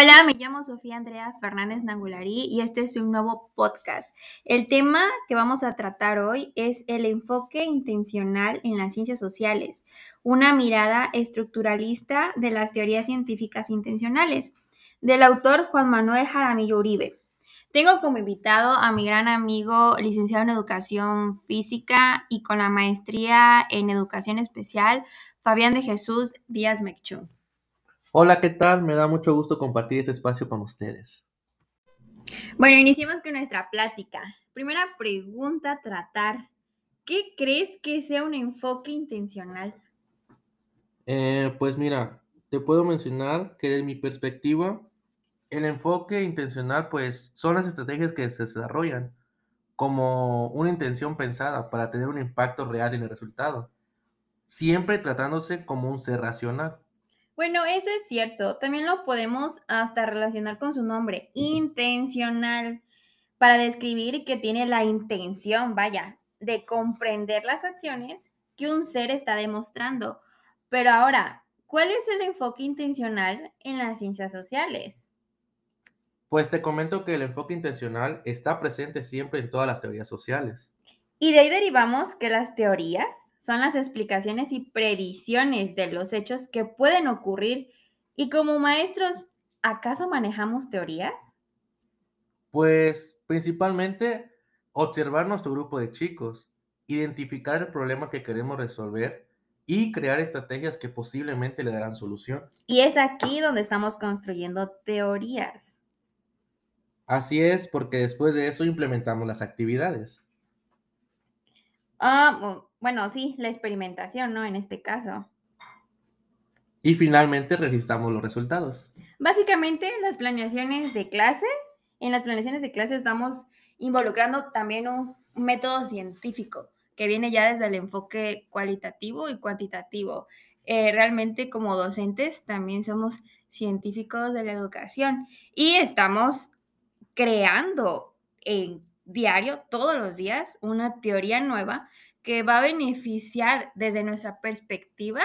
Hola, me llamo Sofía Andrea Fernández Nangulari y este es un nuevo podcast. El tema que vamos a tratar hoy es el enfoque intencional en las ciencias sociales, una mirada estructuralista de las teorías científicas intencionales, del autor Juan Manuel Jaramillo Uribe. Tengo como invitado a mi gran amigo, licenciado en Educación Física y con la maestría en Educación Especial, Fabián de Jesús Díaz Mechú. Hola, ¿qué tal? Me da mucho gusto compartir este espacio con ustedes. Bueno, iniciemos con nuestra plática. Primera pregunta a tratar. ¿Qué crees que sea un enfoque intencional? Eh, pues mira, te puedo mencionar que desde mi perspectiva, el enfoque intencional pues son las estrategias que se desarrollan como una intención pensada para tener un impacto real en el resultado, siempre tratándose como un ser racional. Bueno, eso es cierto. También lo podemos hasta relacionar con su nombre, intencional, para describir que tiene la intención, vaya, de comprender las acciones que un ser está demostrando. Pero ahora, ¿cuál es el enfoque intencional en las ciencias sociales? Pues te comento que el enfoque intencional está presente siempre en todas las teorías sociales. Y de ahí derivamos que las teorías son las explicaciones y predicciones de los hechos que pueden ocurrir. Y como maestros, ¿acaso manejamos teorías? Pues principalmente observar nuestro grupo de chicos, identificar el problema que queremos resolver y crear estrategias que posiblemente le darán solución. Y es aquí donde estamos construyendo teorías. Así es, porque después de eso implementamos las actividades. Ah, bueno, sí, la experimentación, ¿no? En este caso. Y finalmente registramos los resultados. Básicamente, las planeaciones de clase, en las planeaciones de clase estamos involucrando también un método científico que viene ya desde el enfoque cualitativo y cuantitativo. Eh, realmente como docentes también somos científicos de la educación y estamos creando en diario, todos los días, una teoría nueva que va a beneficiar desde nuestra perspectiva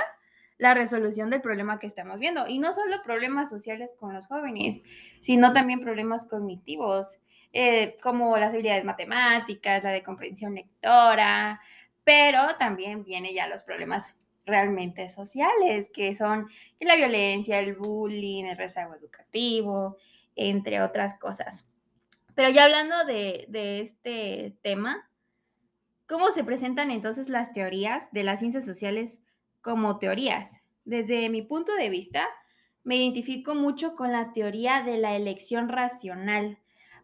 la resolución del problema que estamos viendo. Y no solo problemas sociales con los jóvenes, sino también problemas cognitivos, eh, como las habilidades matemáticas, la de comprensión lectora, pero también vienen ya los problemas realmente sociales, que son la violencia, el bullying, el rezago educativo, entre otras cosas. Pero ya hablando de, este tema, ¿cómo se presentan entonces las teorías de las ciencias sociales como teorías? Desde mi punto de vista, me identifico mucho con la teoría de la elección racional,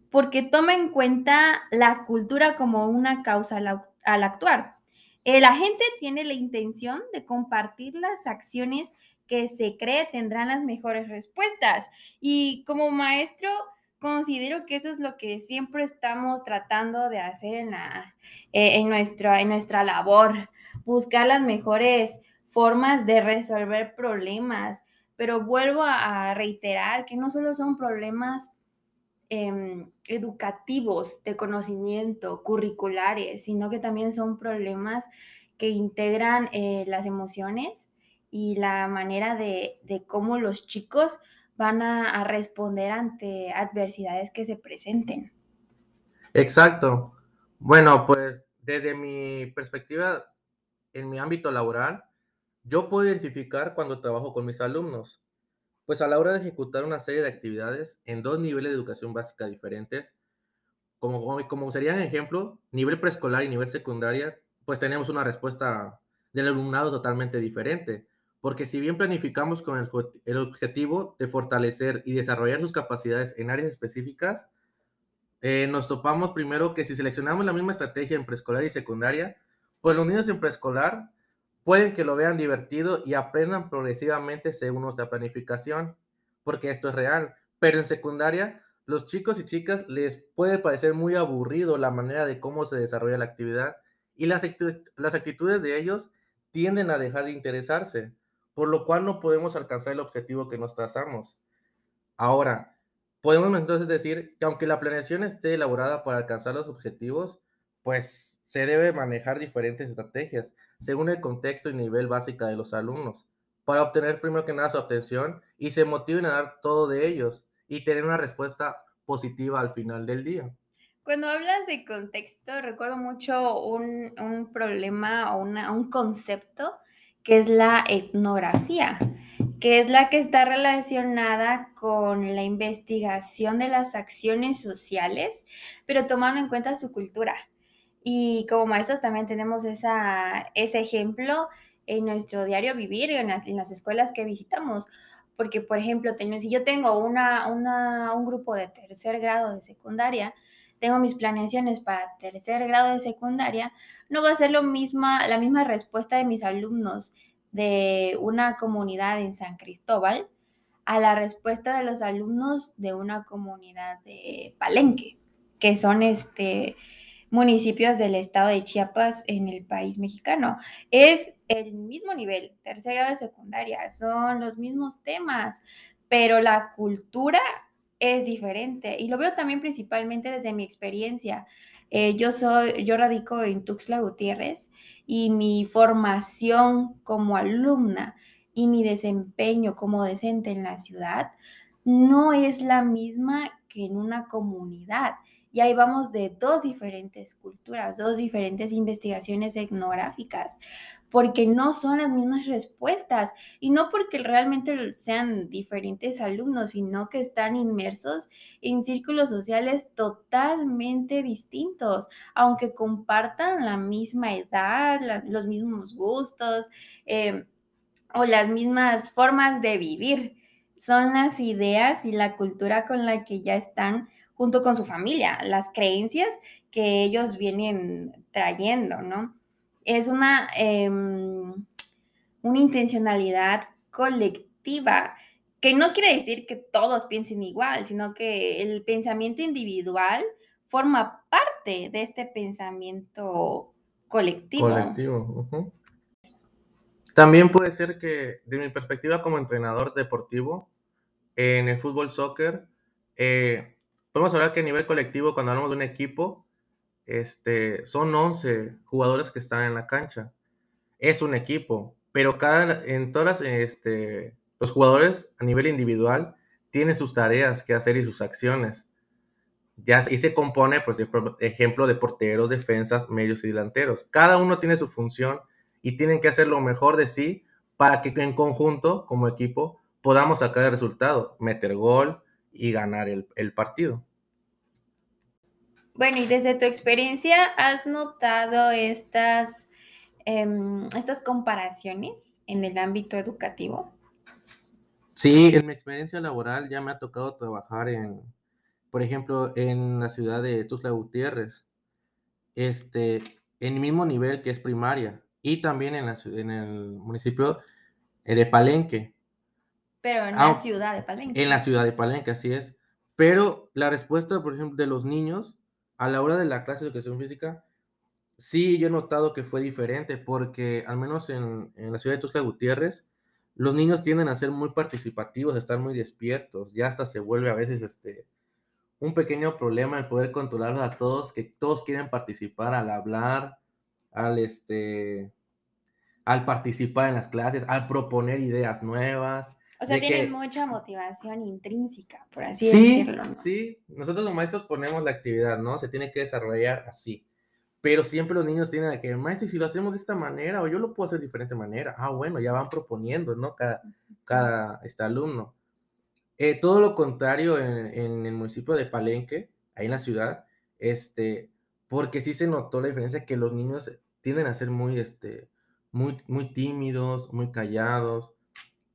porque toma en cuenta la cultura como una causa al, actuar. El agente tiene la intención de compartir las acciones que se cree tendrán las mejores respuestas. Y como maestro, considero que eso es lo que siempre estamos tratando de hacer en, la, eh, en, en nuestra labor, buscar las mejores formas de resolver problemas. Pero vuelvo a, reiterar que no solo son problemas em, educativos, de conocimiento, curriculares, sino que también son problemas que integran eh, las emociones y la manera de, de cómo los chicos van a, responder ante adversidades que se presenten. Exacto. Bueno, pues desde mi perspectiva, en mi ámbito laboral, yo puedo identificar cuando trabajo con mis alumnos, pues a la hora de ejecutar una serie de actividades en dos niveles de educación básica diferentes, como, como serían ejemplo, nivel preescolar y nivel secundaria, pues tenemos una respuesta del alumnado totalmente diferente. Porque si bien planificamos con el, objetivo de fortalecer y desarrollar sus capacidades en áreas específicas, eh, nos topamos primero que si seleccionamos la misma estrategia en preescolar y secundaria, pues los niños en preescolar pueden que lo vean divertido y aprendan progresivamente según nuestra planificación, porque esto es real. Pero en secundaria, los chicos y chicas les puede parecer muy aburrido la manera de cómo se desarrolla la actividad y las, las actitudes de ellos tienden a dejar de interesarse por lo cual no podemos alcanzar el objetivo que nos trazamos. Ahora, podemos entonces decir que aunque la planeación esté elaborada para alcanzar los objetivos, pues se debe manejar diferentes estrategias según el contexto y nivel básico de los alumnos, para obtener primero que nada su atención y se motiven a dar todo de ellos y tener una respuesta positiva al final del día. Cuando hablas de contexto, recuerdo mucho un, un problema o una, un concepto que es la etnografía, que es la que está relacionada con la investigación de las acciones sociales, pero tomando en cuenta su cultura. Y como maestros también tenemos esa, ese ejemplo en nuestro diario vivir, en en las escuelas que visitamos. Porque, por ejemplo, si yo tengo una, una, un grupo de tercer grado de secundaria, tengo mis planeaciones para tercer grado de secundaria, no va a ser lo misma, la misma respuesta de mis alumnos de una comunidad en San Cristóbal a la respuesta de los alumnos de una comunidad de Palenque, que son este municipios del estado de Chiapas en el país mexicano. Es el mismo nivel, tercer grado de secundaria, son los mismos temas, pero la cultura es diferente. Y lo veo también principalmente desde mi experiencia. Eh, yo soy, yo radico en Tuxtla Gutiérrez y mi formación como alumna y mi desempeño como docente en la ciudad no es la misma que en una comunidad. Y ahí vamos de dos diferentes culturas, dos diferentes investigaciones etnográficas porque no son las mismas respuestas y no porque realmente sean diferentes alumnos, sino que están inmersos en círculos sociales totalmente distintos, aunque compartan la misma edad, los mismos gustos em, o las mismas formas de vivir. Son las ideas y la cultura con la que ya están junto con su familia, las creencias que ellos vienen trayendo, ¿no? Es una, em, una intencionalidad colectiva, que no quiere decir que todos piensen igual, sino que el pensamiento individual forma parte de este pensamiento colectivo. También puede ser que, de mi perspectiva como entrenador deportivo, en el fútbol soccer, eh, podemos hablar que a nivel colectivo, cuando hablamos de un equipo, este, son 11 jugadores que están en la cancha. Es un equipo, pero cada, en todas este, los jugadores a nivel individual tienen sus tareas que hacer y sus acciones. Ya, y se compone, pues, ejemplo, de porteros, defensas, medios y delanteros. Cada uno tiene su función y tienen que hacer lo mejor de sí para que en conjunto, como equipo, podamos sacar el resultado, meter gol y ganar el partido. Bueno, y desde tu experiencia, ¿has notado estas, em, estas comparaciones en el ámbito educativo? Sí, en mi experiencia laboral ya me ha tocado trabajar en, por ejemplo, en la ciudad de Tuzla Gutiérrez, este, en el mismo nivel que es primaria, y también en, la, en el municipio de Palenque. Pero en la ciudad de Palenque. En la ciudad de Palenque, así es. Pero la respuesta, por ejemplo, de los niños a la hora de la clase de educación física, sí yo he notado que fue diferente, porque al menos en, la ciudad de Tusca Gutiérrez, los niños tienden a ser muy participativos, a estar muy despiertos, ya hasta se vuelve a veces este, un pequeño problema el poder controlar a todos, que todos quieren participar al hablar, al, este, al participar en las clases, al proponer ideas nuevas, o sea, tienen mucha motivación intrínseca, por así decirlo. ¿no? Sí, nosotros los maestros ponemos la actividad, ¿no? Se tiene que desarrollar así. Pero siempre los niños tienen que, maestro, ¿y si lo hacemos de esta manera o yo lo puedo hacer de diferente manera? Ah, bueno, ya van proponiendo, ¿no? Cada, cada este alumno. Eh, todo lo contrario en, en, el municipio de Palenque, ahí en la ciudad, este, porque sí se notó la diferencia que los niños tienden a ser muy, este, muy, muy tímidos, muy callados,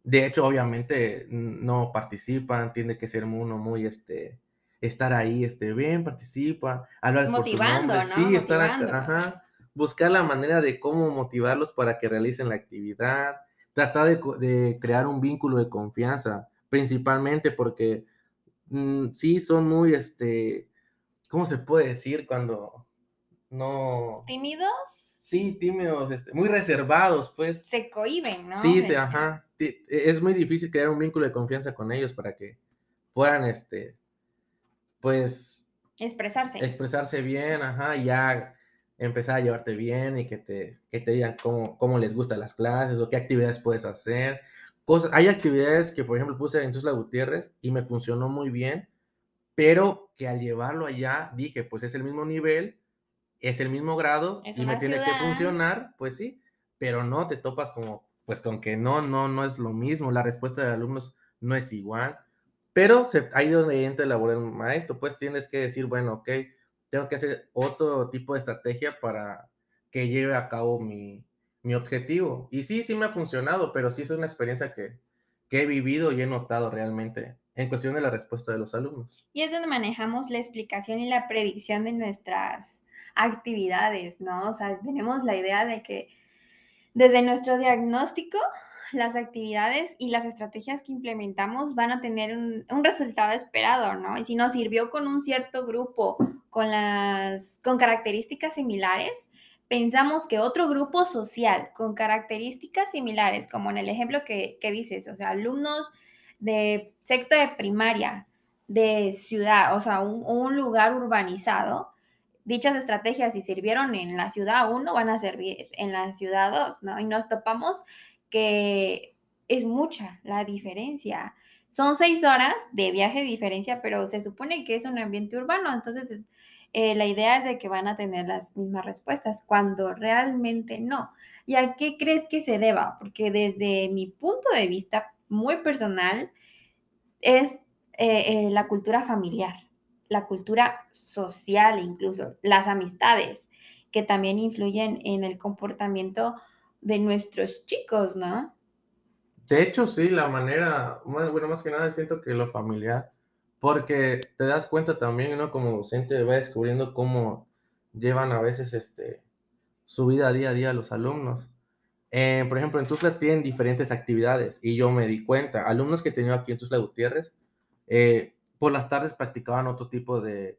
de hecho, obviamente no participan, tiene que ser uno muy, este, estar ahí, este, bien, participa, hablar por su nombre, sí, estar ajá, buscar la manera de cómo motivarlos para que realicen la actividad, tratar de, crear un vínculo de confianza, principalmente porque mm, sí son muy, este, ¿cómo se puede decir cuando no... ¿Tímidos? Sí, tímidos, este, muy reservados, pues. Se cohiben, ¿no? Sí, sí, ajá. Es muy difícil crear un vínculo de confianza con ellos para que puedan, este, pues... Expresarse. Expresarse bien, ajá, y ya empezar a llevarte bien y que te, que te digan cómo, cómo les gustan las clases o qué actividades puedes hacer, cosas, hay actividades que, por ejemplo, puse en Tusla Gutiérrez y me funcionó muy bien, pero que al llevarlo allá dije, pues es el mismo nivel, es el mismo grado Es y me tiene que funcionar, pues sí, pero no te topas como, pues con que no, no, no es lo mismo, la respuesta de alumnos no es igual, pero se, ahí donde entra el del maestro, pues tienes que decir, bueno, ok, tengo que hacer otro tipo de estrategia para que lleve a cabo mi, mi objetivo. Y sí, sí me ha funcionado, pero sí es una experiencia que, que he vivido y he notado realmente en cuestión de la respuesta de los alumnos. Y es donde manejamos la explicación y la predicción de nuestras actividades, ¿no? O sea, tenemos la idea de que desde nuestro diagnóstico, las actividades y las estrategias que implementamos van a tener un, resultado esperado, ¿no? Y si nos sirvió con un cierto grupo, con, las, con características similares, pensamos que otro grupo social con características similares, como en el ejemplo que, que dices, o sea, alumnos de sexto de primaria, de ciudad, o sea, un lugar urbanizado, dichas estrategias si sirvieron en la ciudad 1 van a servir en la ciudad 2, ¿no? Y nos topamos que es mucha la diferencia. Son seis horas de viaje de diferencia, pero se supone que es un ambiente urbano, entonces es- eh, la idea es de que van a tener las mismas respuestas, cuando realmente no. ¿Y a qué crees que se deba? Porque desde mi punto de vista muy personal, es eh, eh, la cultura familiar, la cultura social incluso, las amistades, que también influyen en el comportamiento de nuestros chicos, ¿no? De hecho, sí, la manera, bueno, más que nada siento que lo familiar, porque te das cuenta también, uno como docente va descubriendo cómo llevan a veces este, su vida día a día los alumnos. Eh, por ejemplo, en Tuzla tienen diferentes actividades y yo me di cuenta, alumnos que tenía aquí en Tuzla Gutiérrez, eh, por las tardes practicaban otro tipo de,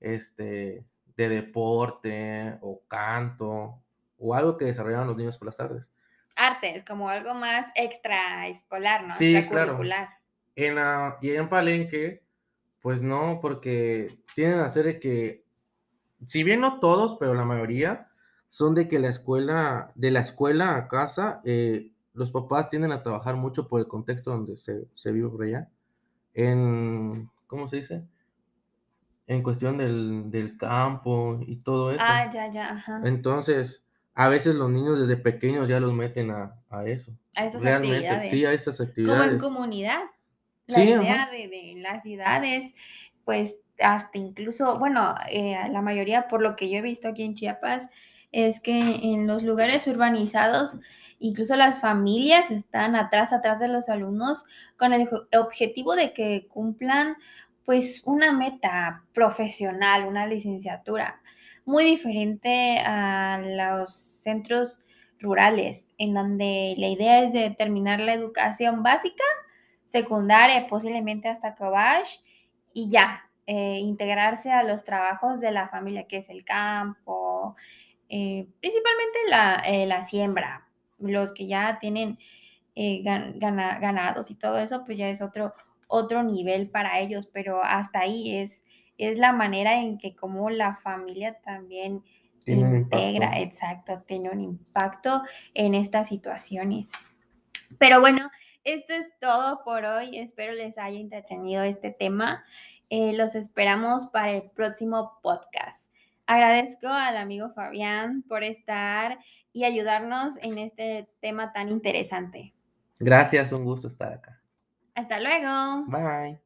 este, de deporte o canto o algo que desarrollaban los niños por las tardes. Artes, como algo más extraescolar, ¿no? Sí, claro. En la- y en Palenque, pues no, porque tienen a hacer de que, si bien no todos, pero la mayoría, son de que la escuela, de la escuela a casa, eh, los papás tienden a trabajar mucho por el contexto donde se, se vive por allá. En, ¿cómo se dice? En cuestión del, del campo y todo eso. Ah, ya, ya, ajá. Entonces, a veces los niños desde pequeños ya los meten a, a eso. A esas Realmente, actividades. sí, a esas como en actividades. comunidad. La Sí, idea de, de las ciudades, pues hasta incluso, bueno, eh, la mayoría, por lo que yo he visto aquí en Chiapas, es que en los lugares urbanizados, incluso las familias están atrás, atrás de los alumnos, con el objetivo de que cumplan, pues, una meta profesional, una licenciatura, muy diferente a los centros rurales, en donde la idea es de terminar la educación básica secundaria, posiblemente hasta Kobash, y ya, eh, integrarse a los trabajos de la familia, que es el campo, eh, principalmente la, eh, la siembra. Los que ya tienen eh, gan- gana- ganados y todo eso, pues ya es otro, otro nivel para ellos, pero hasta ahí es, es la manera en que como la familia también Tiene integra, exacto, tiene un impacto en estas situaciones. Pero bueno, esto es todo por hoy. Espero les haya entretenido este tema. Eh, los esperamos para el próximo podcast. Agradezco al amigo Fabián por estar y ayudarnos en este tema tan interesante. Gracias, un gusto estar acá. Hasta luego. Bye.